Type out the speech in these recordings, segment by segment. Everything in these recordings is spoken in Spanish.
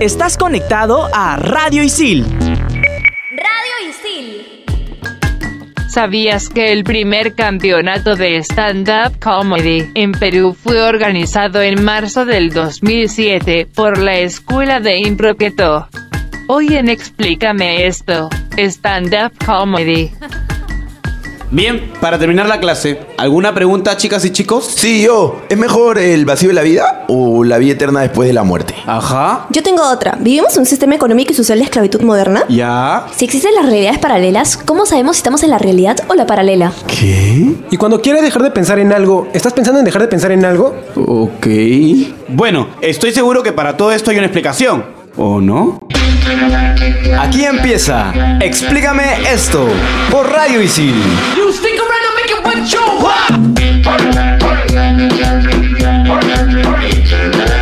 Estás conectado a Radio Isil. Radio Isil. ¿Sabías que el primer campeonato de stand-up comedy en Perú fue organizado en marzo del 2007 por la Escuela de Impro Hoy en Explícame esto, stand-up comedy. Bien, para terminar la clase, ¿alguna pregunta, chicas y chicos? Sí, yo. ¿Es mejor el vacío de la vida o la vida eterna después de la muerte? Ajá. Yo tengo otra. ¿Vivimos en un sistema económico y social de esclavitud moderna? Ya. Si existen las realidades paralelas, ¿cómo sabemos si estamos en la realidad o la paralela? ¿Qué? Y cuando quieres dejar de pensar en algo, ¿estás pensando en dejar de pensar en algo? Ok. Bueno, estoy seguro que para todo esto hay una explicación. ¿O no? Aquí empieza Explícame esto por Radio Isil. Thank.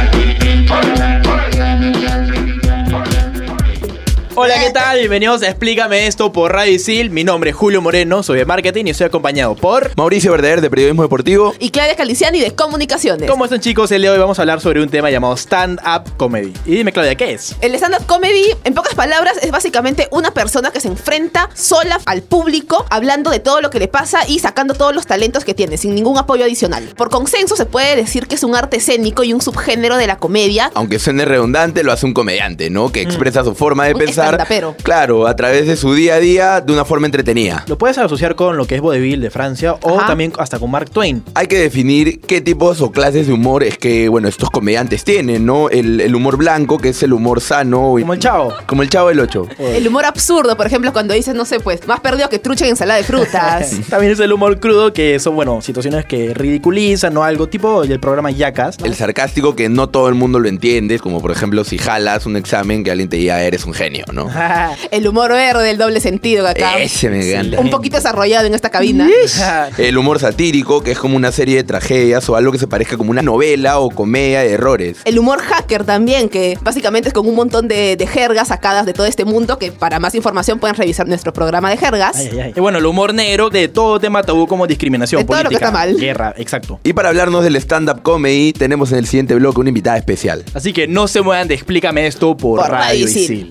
Hola, ¿qué tal? Bienvenidos a Explícame esto por Radio Isil. Mi nombre es Julio Moreno, soy de marketing y estoy acompañado por. Mauricio Verdader de Periodismo Deportivo. Y Claudia Caliciani de Comunicaciones. ¿Cómo están chicos? El día de hoy vamos a hablar sobre un tema llamado stand-up comedy. Y dime Claudia, ¿qué es? El stand-up comedy, en pocas palabras, es básicamente una persona que se enfrenta sola al público, hablando de todo lo que le pasa y sacando todos los talentos que tiene, sin ningún apoyo adicional. Por consenso se puede decir que es un arte escénico y un subgénero de la comedia. Aunque suene redundante, lo hace un comediante, ¿no? Que expresa su forma de Un pensar. Estandapero. Claro, a través de su día a día de una forma entretenida. Lo puedes asociar con lo que es Vodevil de Francia o Ajá. también hasta con Mark Twain. Hay que definir qué tipos o clases de humor es que, bueno, estos comediantes tienen, ¿no? El, el humor blanco, que es el humor sano. y- Como el chavo. Como el chavo del 8. El humor absurdo, por ejemplo, cuando dices, no sé, pues, más perdido que trucha en ensalada de frutas. También es el humor crudo, que son, bueno, situaciones que ridiculizan o algo, tipo el programa Yacas. El sarcástico que no todo el mundo lo entiende, como por ejemplo si jalas un examen que alguien te diga eres un genio, ¿no? El humor verde, el doble sentido que acá. Ese me encanta. Un poquito desarrollado en esta cabina. El humor satírico, que es como una serie de tragedias o algo que se parezca como una novela o comedia de errores. El humor hacker también, que básicamente es con un montón de, de jergas sacadas de todo este mundo, que para más información pueden revisar nuestro programa de jergas. Ay, ay, ay. Y bueno, el humor negro de todo tema tabú como discriminación De todo lo que política, está mal. guerra, exacto. Y para hablarnos del stand-up comedy, tenemos en el siguiente bloque una invitada especial. Así que no se muevan de Explícame esto por, Por Radio Radio Isil. Isil.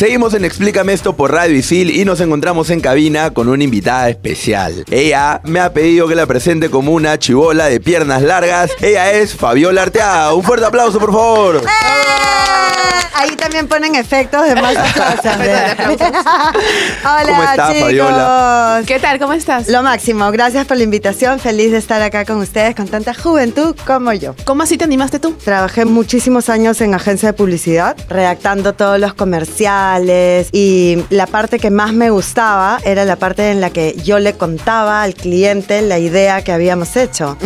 Seguimos en Explícame esto por Radio Isil y nos encontramos en cabina con una invitada especial. Ella me ha pedido que la presente como una chivola de piernas largas. Ella es Fabiola Arteaga. Un fuerte aplauso, por favor. ¡Eh! Ahí también ponen efectos de más cosas. Hola, ¿Cómo estás, chicos. Fabiola? ¿Qué tal? ¿Cómo estás? Lo máximo. Gracias por la invitación. Feliz de estar acá con ustedes, con tanta juventud como yo. ¿Cómo así te animaste tú? Trabajé muchísimos años en agencia de publicidad, redactando todos los comerciales y la parte que más me gustaba era la parte en la que yo le contaba al cliente la idea que habíamos hecho.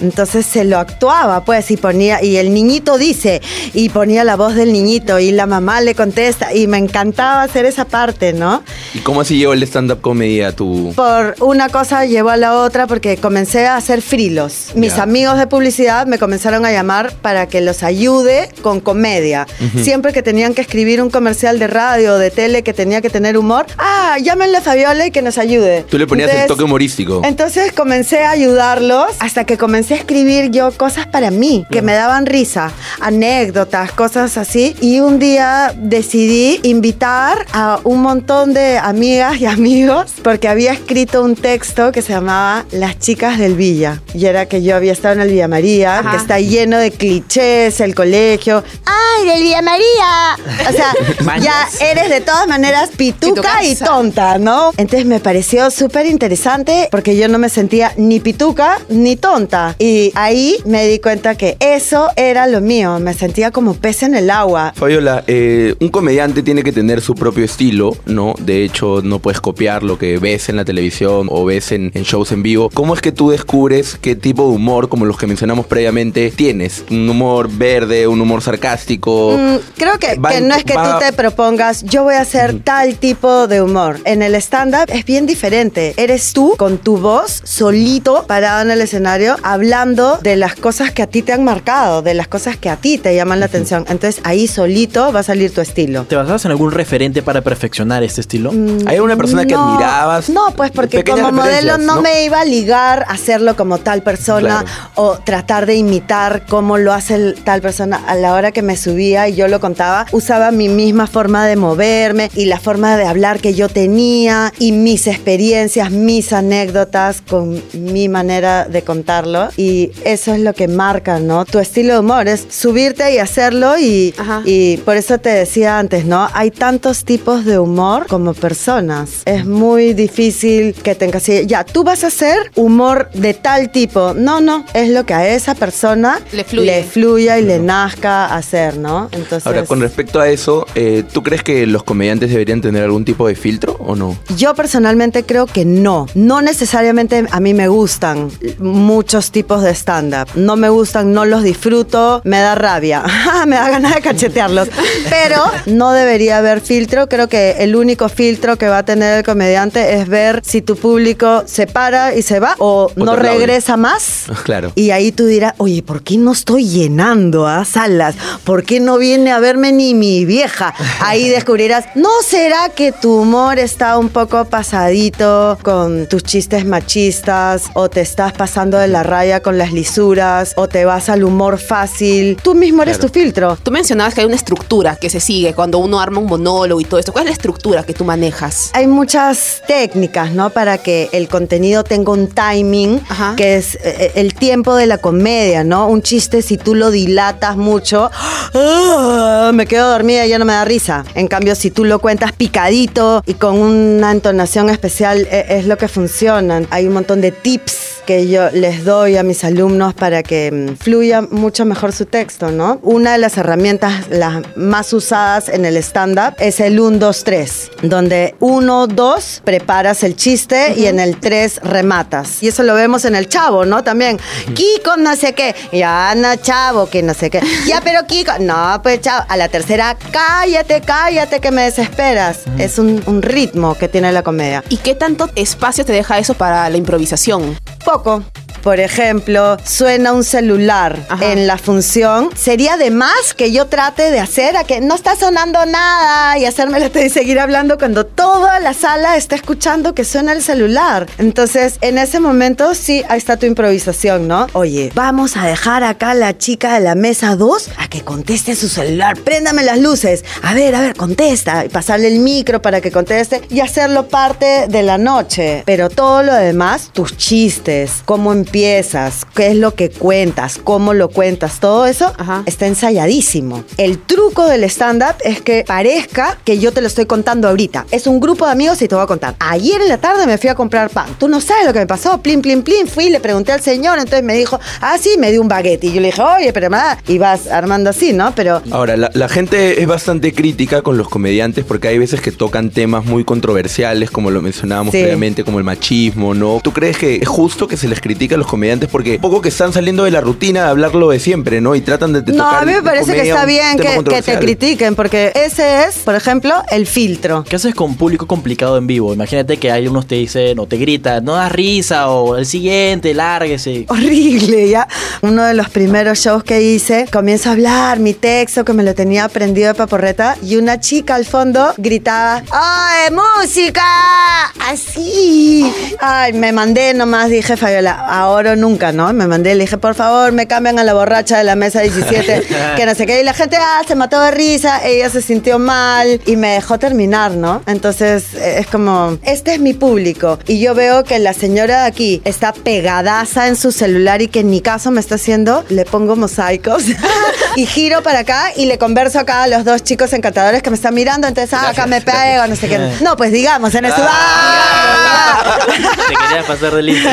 Entonces se lo actuaba, pues, y ponía, y el niñito dice, y ponía la voz del niñito, y la mamá le contesta, y me encantaba hacer esa parte, ¿no? ¿Y cómo así llegó el stand-up comedy a tu...? Por una cosa llevó a la otra porque comencé a hacer frilos. Mis Ya. amigos de publicidad me comenzaron a llamar para que los ayude con comedia. Siempre que tenían que escribir un comercial de radio de tele que tenía que tener humor, ah, llámenle a Fabiola y que nos ayude. Tú le ponías el toque humorístico. entonces comencé a ayudarlos hasta que comencé a escribir yo cosas para mí, que me daban risa, anécdotas, cosas así. Y un día decidí invitar a un montón de amigas y amigos porque había escrito un texto que se llamaba Las chicas del Villa. Y era que yo había estado en el Villa María, Ajá. que está lleno de clichés, el colegio. ¡Ay, del Villa María! O sea, ya eres de todas maneras pituca y tonta, ¿no? Entonces me pareció súper interesante porque yo no me sentía ni pituca ni tonta. Y ahí me di cuenta que eso era lo mío. Me sentía como pez en el agua. Fabiola, eh, un comediante tiene que tener su propio estilo, ¿no? De hecho, no puedes copiar lo que ves en la televisión o ves en, en shows en vivo. ¿Cómo es que tú descubres qué tipo de humor, como los que mencionamos previamente, tienes? ¿Un humor verde, un humor sarcástico? Mm, creo que, Va que en- no es que va- tú te propongas pongas, yo voy a hacer tal tipo de humor. En el stand-up es bien diferente. Eres tú con tu voz solito parado en el escenario hablando de las cosas que a ti te han marcado, de las cosas que a ti te llaman la atención. Entonces ahí solito va a salir tu estilo. ¿Te basabas en algún referente para perfeccionar este estilo? ¿Hay alguna persona que Mm, No, admirabas? No, pues porque como modelo referencias, no, me iba a ligar a hacerlo como tal persona o tratar de imitar cómo lo hace el- tal persona. A la hora que me subía y yo lo contaba, usaba mi misma forma de moverme y la forma de hablar que yo tenía y mis experiencias, mis anécdotas con mi manera de contarlo. Y eso es lo que marca, ¿no? Tu estilo de humor es subirte y hacerlo y, y por eso te decía antes, ¿no? Hay tantos tipos de humor como personas. Es muy difícil que tengas... Ya, tú vas a hacer humor de tal tipo. No, no, es lo que a esa persona Le fluye. fluya y le nazca hacer, ¿no? Entonces... Ahora, con respecto a eso, eh, ¿tú crees que los comediantes deberían tener algún tipo de filtro o no? Yo personalmente creo que no. No necesariamente a mí me gustan muchos tipos de stand-up. No me gustan, no los disfruto, me da rabia. me da ganas de cachetearlos. Pero no debería haber filtro. Creo que el único filtro que va a tener el comediante es ver si tu público se para y se va o, no regresa más. Claro. Y ahí tú dirás, oye, ¿por qué no estoy llenando a salas? ¿Por qué no viene a verme ni mi vieja? Ahí descubrirás, ¿no será que tu humor está un poco pasadito con tus chistes machistas o te estás pasando de la raya con las lisuras o te vas al humor fácil? Tú mismo eres Claro. tu filtro. Tú mencionabas que hay una estructura que se sigue cuando uno arma un monólogo y todo esto. ¿Cuál es la estructura que tú manejas? Hay muchas técnicas, ¿no? Para que el contenido tenga un timing, que es eh, el tiempo de la comedia, ¿no? Un chiste, si tú lo dilatas mucho, ¡ah! me quedo dormida y ya no me da risa. En cambio, si tú lo cuentas picadito y con una entonación especial, e- es lo que funciona. Hay un montón de tips que yo les doy a mis alumnos para que mm, fluya mucho mejor su texto, ¿no? Una de las herramientas las más usadas en el stand-up es el 1, 2, 3, donde 1, 2 preparas el chiste y en el 3 rematas. Y eso lo vemos en el chavo, ¿no? También, Kiko no sé qué, ya no chavo, que no sé qué. Ya, pero Kiko, no, pues chavo. A la tercera, cállate, cállate, que me desesperas. Es un, un ritmo que tiene la comedia. ¿Y qué tanto espacio te deja eso para la improvisación? Poco. poco. Por ejemplo, suena un celular en la función. Sería de más que yo trate de hacer a que no está sonando nada y hacerme la y seguir hablando cuando toda la sala está escuchando que suena el celular. Entonces, en ese momento sí, ahí está tu improvisación, ¿no? Oye, vamos a dejar acá a la chica de la mesa 2 a que conteste su celular. Préndame las luces. A ver, a ver, contesta. Y pasarle el micro para que conteste y hacerlo parte de la noche. Pero todo lo demás, tus chistes, cómo empiezas, qué es lo que cuentas, cómo lo cuentas, todo eso está ensayadísimo. El truco del stand-up es que parezca que yo te lo estoy contando ahorita. Es un grupo de amigos y te voy a contar. Ayer en la tarde me fui a comprar pan. Tú no sabes lo que me pasó. Plin, plin, plin. Fui y le pregunté al señor. Entonces me dijo, ah, sí, me dio un baguette. Y yo le dije, oye, pero me da. Y vas armando así, ¿no? Pero Ahora, la, la gente es bastante crítica con los comediantes porque hay veces que tocan temas muy controversiales, como lo mencionábamos Sí. previamente, como el machismo, ¿no? ¿Tú crees que es justo que se les critique a los comediantes porque poco que están saliendo de la rutina de hablarlo de siempre, ¿no? Y tratan de, de no, tocar a mí me parece que está bien que, que te critiquen, porque ese es, por ejemplo, el filtro. ¿Qué haces con público complicado en vivo? Imagínate que hay unos te dicen o te gritan, no das risa o el siguiente, lárguese. Horrible, ya. Uno de los primeros shows que hice, comienzo a hablar mi texto que me lo tenía aprendido de paporreta y una chica al fondo gritaba, ¡Ay, música! Así. Ay, me mandé nomás, dije, Fabiola, ahora o nunca, ¿no? Me mandé, le dije, por favor, me cambian a la borracha de la mesa 17, que no sé qué. Y la gente, ah, se mató de risa, ella se sintió mal y me dejó terminar, ¿no? Entonces, eh, es como, este es mi público. Y yo veo que la señora de aquí está pegadaza en su celular y que en mi caso me está haciendo, le pongo mosaicos y giro para acá y le converso acá a los dos chicos encantadores que me están mirando. Entonces, ah, acá me pego, no sé qué. No, pues digamos, en eso. Te quería a pasar de listo.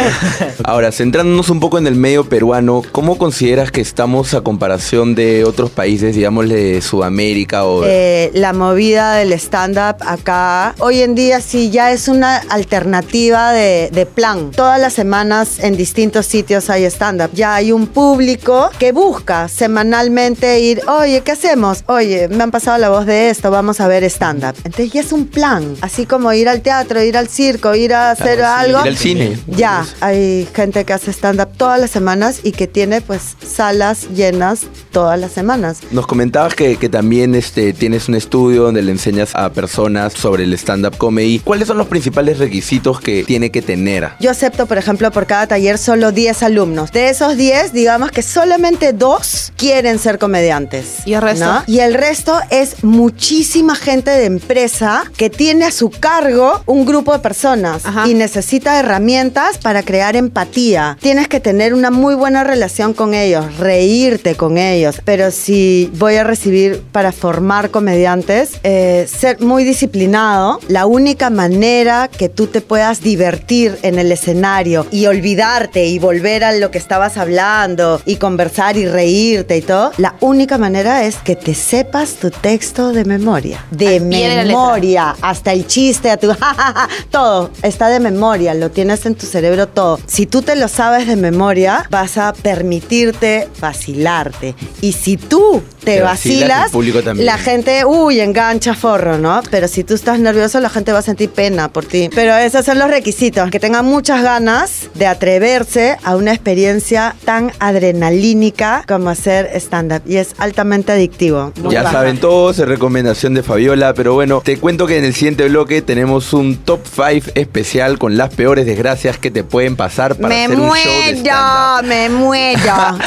Ahora, centrándonos un poco en el medio peruano, ¿cómo consideras que estamos a comparación de otros países, digámosle de Sudamérica o... Eh, la movida del stand-up acá, hoy en día sí ya es una alternativa de, de plan. Todas las semanas en distintos sitios hay stand-up. Ya hay un público que busca semanalmente ir, oye, ¿qué hacemos? Oye, me han pasado la voz de esto, vamos a ver stand-up. Entonces ya es un plan, así como ir al teatro, ir al circo, ir a hacer Claro, sí, algo. ir al cine. Ya, hay gente que hace stand-up todas las semanas y que tiene pues salas llenas todas las semanas. Nos comentabas que, que también este, tienes un estudio donde le enseñas a personas sobre el stand-up comedy. ¿Cuáles son los principales requisitos que tiene que tener? Yo acepto, por ejemplo, por cada taller solo 10 alumnos. De esos 10, digamos que solamente dos quieren ser comediantes. ¿Y el resto? ¿no? Y el resto es muchísima gente de empresa que tiene a su cargo un grupo de personas y necesita herramientas para crear empatía. Tienes que tener una muy buena relación con ellos, reírte con ellos. Pero si voy a recibir para formar comediantes, eh, ser muy disciplinado, la única manera que tú te puedas divertir en el escenario y olvidarte y volver a lo que estabas hablando y conversar y reírte y todo, la única manera es que te sepas tu texto de memoria. De pie de memoria, hasta el chiste, a tu todo está de memoria, lo tienes en tu cerebro todo. Si tú te lo sabes de memoria, vas a permitirte vacilarte. Y si tú te Te vacilas, vacilas, la gente, uy, engancha forro, ¿no? Pero si tú estás nervioso, la gente va a sentir pena por ti. Pero esos son los requisitos, que tengan muchas ganas de atreverse a una experiencia tan adrenalínica como hacer stand-up. Y es altamente adictivo. Ya baja. saben todos, es recomendación de Fabiola, pero bueno, te cuento que en el siguiente bloque tenemos un top 5 especial con las peores desgracias que te pueden pasar para Me hacer un show de muero, stand-up. me muero.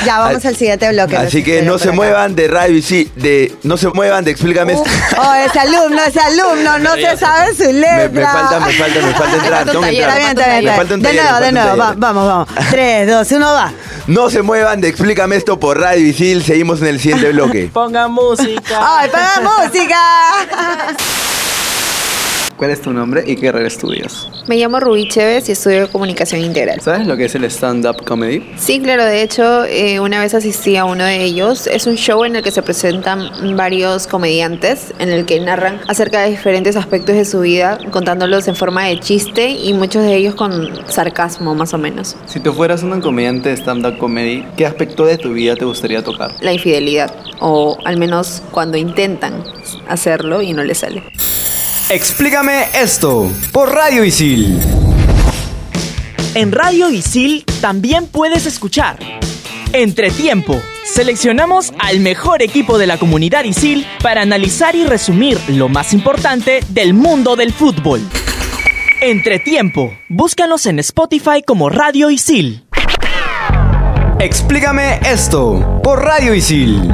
Ya vamos al siguiente bloque. Así que no se acá. muevan de Radio y sí, de no se muevan de Explícame esto. Oh, ese alumno, ese alumno, no se sabe su letra. Me, me falta, me falta, me falta entrar, tengo que entrar. está bien, Me está falta un bien. De nuevo, de un nuevo. Va- vamos, vamos. Tres, dos, uno, va. No se muevan de Explícame esto por Radio Isil. Seguimos en el siguiente bloque. Ponga música. ¡Ay, paga música! ¿Cuál es tu nombre y qué carrera estudias? Me llamo Rubí Chévez y estudio comunicación integral. ¿Sabes lo que es el stand-up comedy? Sí, claro, de hecho, eh, una vez asistí a uno de ellos. Es un show en el que se presentan varios comediantes, en el que narran acerca de diferentes aspectos de su vida, contándolos en forma de chiste y muchos de ellos con sarcasmo, más o menos. Si tú fueras un comediante de stand-up comedy, ¿qué aspecto de tu vida te gustaría tocar? La infidelidad, o al menos cuando intentan hacerlo y no les sale. Explícame esto por Radio Isil. En Radio Isil también puedes escuchar Entretiempo. Seleccionamos al mejor equipo de la comunidad Isil para analizar y resumir lo más importante del mundo del fútbol. Entretiempo. Búscanos en Spotify como Radio Isil. Explícame esto por Radio Isil.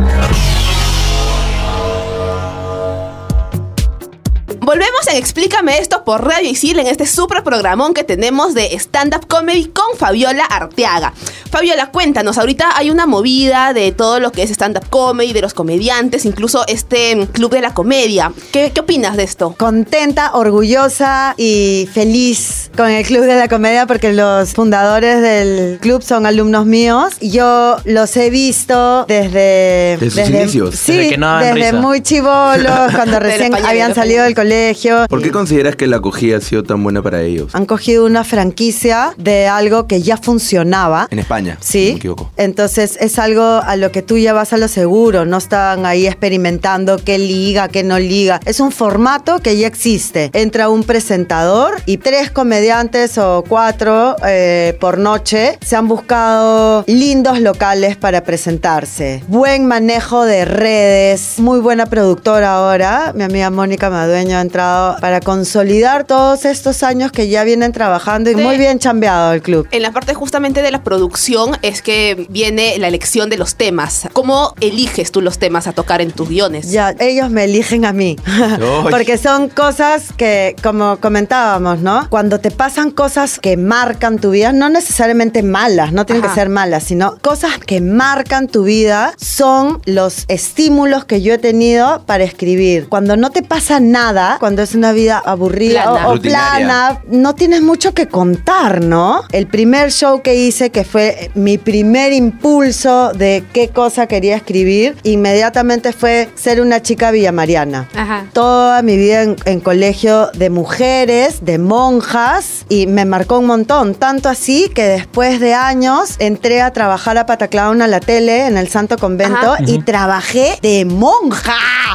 Volvemos en Explícame esto por Radio Isil en este super programón que tenemos de stand-up comedy con Fabiola Arteaga. Fabiola, cuéntanos, ahorita hay una movida de todo lo que es stand-up comedy, de los comediantes, incluso este mm, club de la comedia. ¿Qué, qué opinas de esto? Contenta, orgullosa y feliz con el Club de la Comedia porque los fundadores del club son alumnos míos. Yo los he visto desde... Desde sus inicios. Sí, Desde que no desde risa. muy chivolos, cuando recién habían salido del colegio. ¿Por qué consideras que la acogida ha sido tan buena para ellos? Han cogido una franquicia de algo que ya funcionaba. En España, Sí. si me equivoco. Entonces es algo a lo que tú ya vas a lo seguro, no están ahí experimentando qué liga, qué no liga. Es un formato que ya existe. Entra un presentador y tres comediantes o cuatro eh, por noche se han buscado lindos locales para presentarse. Buen manejo de redes, muy buena productora ahora. Mi amiga Mónica Madueño para consolidar todos estos años que ya vienen trabajando y De- muy bien chambeado el club. En la parte justamente de la producción es que viene la elección de los temas. ¿Cómo eliges tú los temas a tocar en tus guiones? Ya, ellos me eligen a mí. Porque son cosas que, como comentábamos, ¿no? Cuando te pasan cosas que marcan tu vida, no necesariamente malas, no tienen Ajá. que ser malas, sino cosas que marcan tu vida son los estímulos que yo he tenido para escribir. Cuando no te pasa nada, vida, cuando es una vida aburrida Plana. o- o, plana, no tienes mucho que contar, ¿no? El primer show que hice, que fue mi primer impulso de qué cosa quería escribir, inmediatamente fue ser una chica villamariana. Ajá. Toda mi vida en, en colegio de mujeres, de monjas, y me marcó un montón. Tanto así que después de años entré a trabajar a Pataclown a la tele en el Santo Convento Ajá. y trabajé de monja.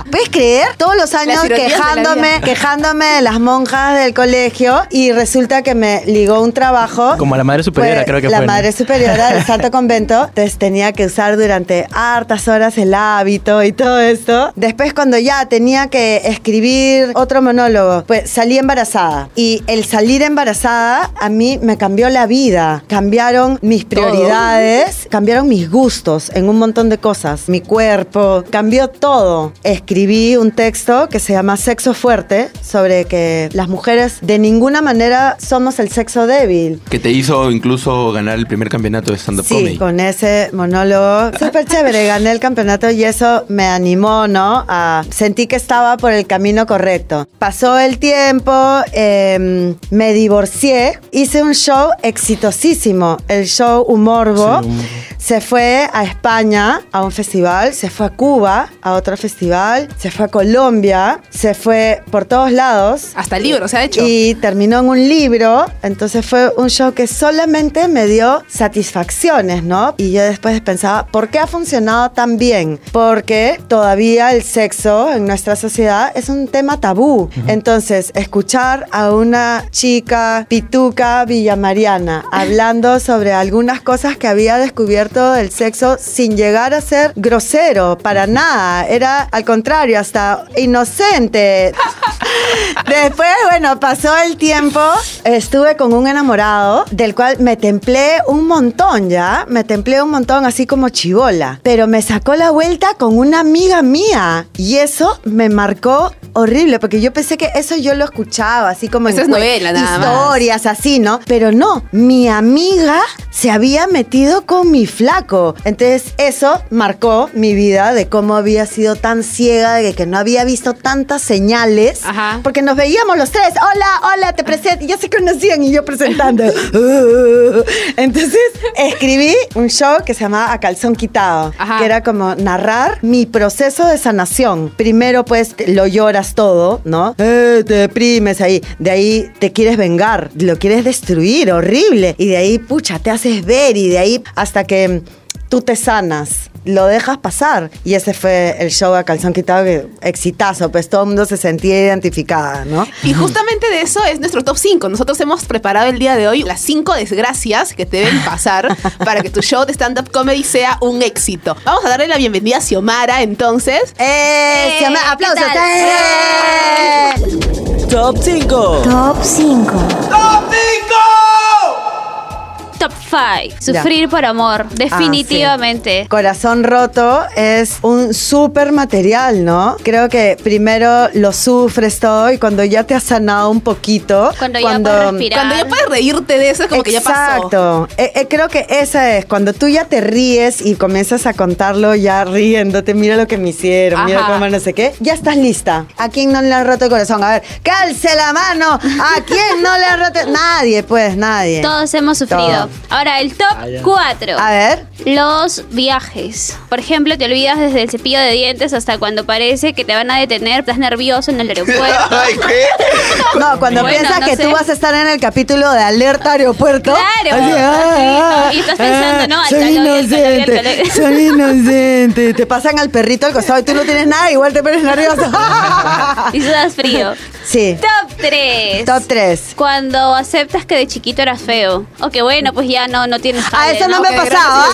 ¿Puedes creer? Todos los años la quejándome, de las monjas del colegio y resulta que me ligó un trabajo. Como la madre superiora, Fue creo que la fue. ¿no? madre superiora del Santo Convento. Entonces tenía que usar durante hartas horas el hábito y todo esto. Después cuando ya tenía que escribir otro monólogo, pues salí embarazada. Y el salir embarazada a mí me cambió la vida. Cambiaron mis prioridades, cambiaron mis gustos en un montón de cosas. Mi cuerpo, cambió todo. Escribí un texto que se llama Sexo Fuerte sobre que las mujeres de ninguna manera somos el sexo débil. Que te hizo incluso ganar el primer campeonato de stand-up Sí, comedy. con ese monólogo súper chévere. Gané el campeonato y eso me animó, ¿no? A sentí que estaba por el camino correcto. Pasó el tiempo, em, me divorcié, hice un show exitosísimo, el show Humorbo. Sí, Humorbo. Se fue a España a un festival, se fue a Cuba a otro festival, se fue a Colombia, se fue por todos lados. Hasta el libro se ha hecho. Y terminó en un libro, entonces fue un show que solamente me dio satisfacciones, ¿no? Y yo después pensaba, ¿por qué ha funcionado tan bien? Porque todavía el sexo en nuestra sociedad es un tema tabú. Entonces, escuchar a una chica pituca villamariana hablando sobre algunas cosas que había descubierto del sexo sin llegar a ser grosero, para nada. Era al contrario, hasta inocente. Después, bueno, pasó el tiempo, estuve con un enamorado del cual me templé un montón ya, me templé un montón así como chivola, pero me sacó la vuelta con una amiga mía y eso me marcó horrible porque yo pensé que eso yo lo escuchaba así como Eso en es novela, nada más. historias así, ¿no? Pero no, mi amiga se había metido con mi flaco. Entonces eso marcó mi vida de cómo había sido tan ciega, de que no había visto tantas señales. Ajá. Porque nos veíamos los tres. Hola, hola, te presento. Ya se conocían y yo presentando. Entonces escribí un show que se llamaba A Calzón Quitado, Ajá. que era como narrar mi proceso de sanación. Primero pues lo lloras todo, ¿no? Eh, te deprimes ahí. De ahí te quieres vengar, lo quieres destruir, horrible. Y de ahí, pucha, te haces ver y de ahí hasta que tú te sanas. Lo dejas pasar. Y ese fue el show a calzón quitado, que exitazo, pues todo el mundo se sentía identificada, ¿no? Y justamente de eso es nuestro top 5. Nosotros hemos preparado el día de hoy las 5 desgracias que te deben pasar para que tu show de stand-up comedy sea un éxito. Vamos a darle la bienvenida a Xiomara entonces. ¡Eh! Eh, Xioma- ¡Aplausos! ¿qué tal? ¡Eh! Top 5. Top 5. Top 5. Sufrir por amor. Definitivamente. Corazón roto es un súper material, ¿no? Creo que primero lo sufres todo y cuando ya te has sanado un poquito. Cuando ya puedes respirar. Cuando ya puedes reírte de eso, es como que ya pasó. Exacto. Eh, eh, creo que esa es, cuando tú ya te ríes y comienzas a contarlo ya riéndote, mira lo que me hicieron, mira cómo no sé qué, ya estás lista. ¿A quién no le han roto el corazón? A ver, calce la mano. ¿A quién no le han roto? Nadie, pues, nadie. Todos hemos sufrido. Todo. Ahora, el top 4. A ver. Los viajes. Por ejemplo, te olvidas desde el cepillo de dientes hasta cuando parece que te van a detener, estás nervioso en el aeropuerto. Ay, ¿qué? No, cuando Bueno, piensas no que sé. tú vas a estar en el capítulo de alerta aeropuerto. Claro, así, ah, y estás pensando, ¿no? Al Soy calor, al calor. soy inocente. Te pasan al perrito al costado y tú no tienes nada, igual te pones nervioso. y sudas frío. Sí. Top 3. Top 3. Cuando aceptas que de chiquito eras feo. O que bueno, pues ya no, no tienes Ah, jale, eso no me Ok, pasaba.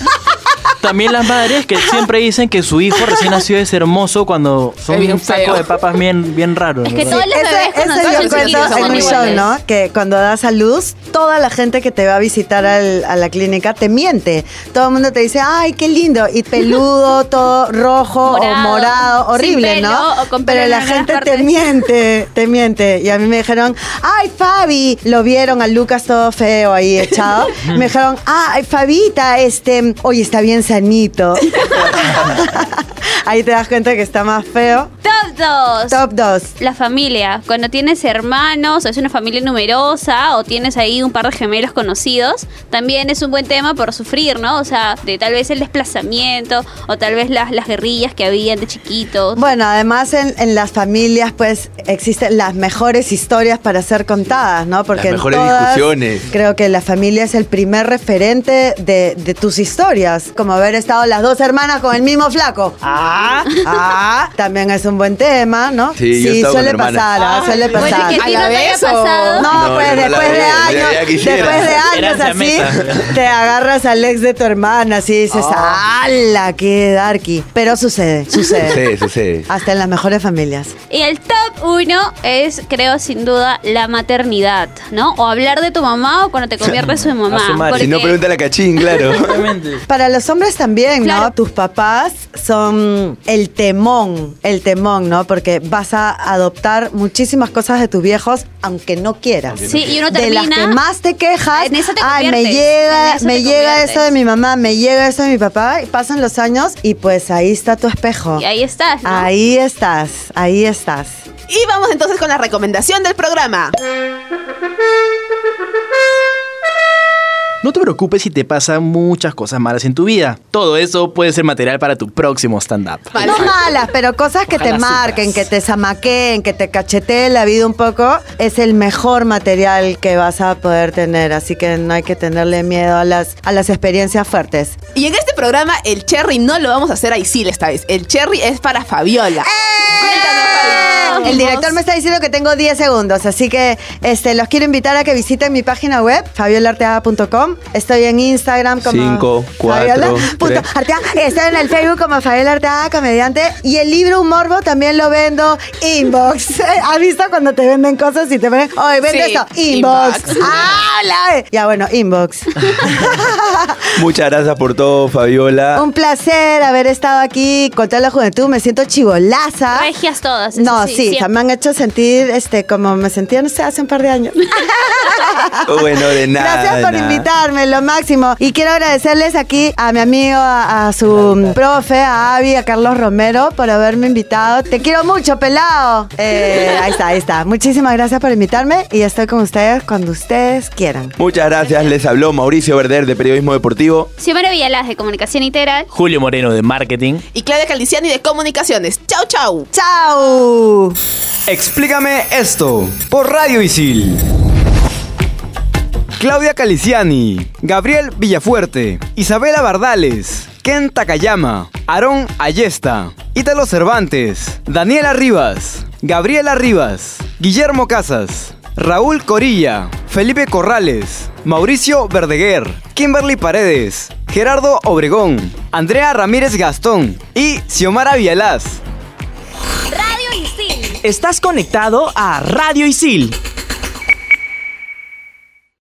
También las madres que siempre dicen que su hijo recién nacido es hermoso cuando son bien un saco feo. de papas bien, bien raro. Es que ¿no? todos los bebés Ese, cuando ese yo cuento son en un show. ¿no? Que cuando das a luz, toda la gente que te va a visitar al- a la clínica te miente. Todo el mundo te dice, ay, qué lindo. Y peludo, todo rojo o Morado, horrible, pelo, ¿no? o con pelo Pero la gente te miente, te miente. Y a mí me dijeron, ay, Fabi. Lo vieron a Lucas todo feo ahí echado. me dijeron, ay, Fabita, este, oye, está bien sanito. ahí te das cuenta que está más feo. Top 2. Top 2. La familia. Cuando tienes hermanos, o es una familia numerosa, o tienes ahí un par de gemelos conocidos, también es un buen tema por sufrir, ¿no? O sea, de tal vez el desplazamiento, o tal vez las, las guerrillas que habían de chiquitos. Bueno, además en, en las familias pues existen las mejores historias para ser contadas, ¿no? Porque Las en mejores todas, discusiones. Creo que la familia es el primer referente de, de tus historias, como haber estado las dos hermanas con el mismo flaco. Ah, ah, también es un buen tema, ¿no? Sí, yo he estado con suele pasar, ah, suele pasar. que a ti no te haya pasado. No, No, pues yo no la después de ya- años, ya quisiera. después de años así, te agarras al ex de tu hermana, así dices, ¡ala, qué darky! Pero sucede, sucede. Sucede, sucede. Hasta en las mejores familias. Y el top 1 es, creo, sin duda, la maternidad, ¿no? O hablar de tu mamá o cuando te conviertes en mamá. su madre. Si no, pregunta a la cachín, claro. Obviamente. Para los hombres también, ¿no? Claro. Tus papás son el temón, el temón, ¿no? Porque vas a adoptar muchísimas cosas de tus viejos, aunque no quieras. Sí, y uno de las termina- que más te quejas, En eso te ay, me llega, en eso me te llega conviertes". eso de mi mamá, me llega eso de mi papá, y pasan los años y pues ahí está tu espejo. Y ahí estás, ¿no? Ahí estás, ahí estás. Y vamos entonces con la recomendación del programa. No te preocupes si te pasan muchas cosas malas en tu vida. Todo eso puede ser material para tu próximo stand-up. No malas, pero cosas que te marquen, que te zamaqueen, que te cacheteen la vida un poco, es el mejor material que vas a poder tener. Así que no hay que tenerle miedo a las, a las experiencias fuertes. Y en este programa, el cherry no lo vamos a hacer a Isil esta vez. El cherry es para Fabiola. Cuéntanos, Fabi. El director me está diciendo que tengo 10 segundos, así que este, los quiero invitar a que visiten mi página web, fabiolarteaga.com. Estoy en Instagram como Cinco, cuatro, Fabiola punto tres. Arteaga. Estoy en el Facebook como Fabiola Arteaga, comediante. Y el libro Un Morbo también lo vendo inbox. ¿Has visto cuando te venden cosas y te ponen, oye, vende Sí, esto? Inbox. inbox. ¡Habla! Ya, bueno, inbox. Muchas gracias por todo, Fabiola. Un placer haber estado aquí con toda la juventud. Me siento chivolaza. Regias todas. No, sí, sí, me han hecho sentir este como me sentía, no sé, hace un par de años. Bueno, de nada. Gracias de por nada. invitarme, lo máximo. Y quiero agradecerles aquí a mi amigo, a, a su profe, a Avi, a Carlos Romero por haberme invitado. Te quiero mucho, pelado. Eh, ahí está, ahí está. Muchísimas gracias por invitarme y estoy con ustedes cuando ustedes quieran. Muchas gracias. Les habló Mauricio Verder de Periodismo Deportivo. Xiomara De Comunicación Integral. Julio Moreno de Marketing. Y Claudia Caldiciani de Comunicaciones. Chau, chau. ¡Chao! Explícame esto por Radio Isil. Claudia Caliciani, Gabriel Villafuerte, Isabela Bardales, Ken Takayama, Aarón Ayesta, Ítalo Cervantes, Daniela Rivas, Gabriela Rivas, Guillermo Casas, Raúl Corilla, Felipe Corrales, Mauricio Verdeguer, Kimberly Paredes, Gerardo Obregón, Andrea Ramírez Gastón y Xiomara Villalaz. Estás conectado a Radio Isil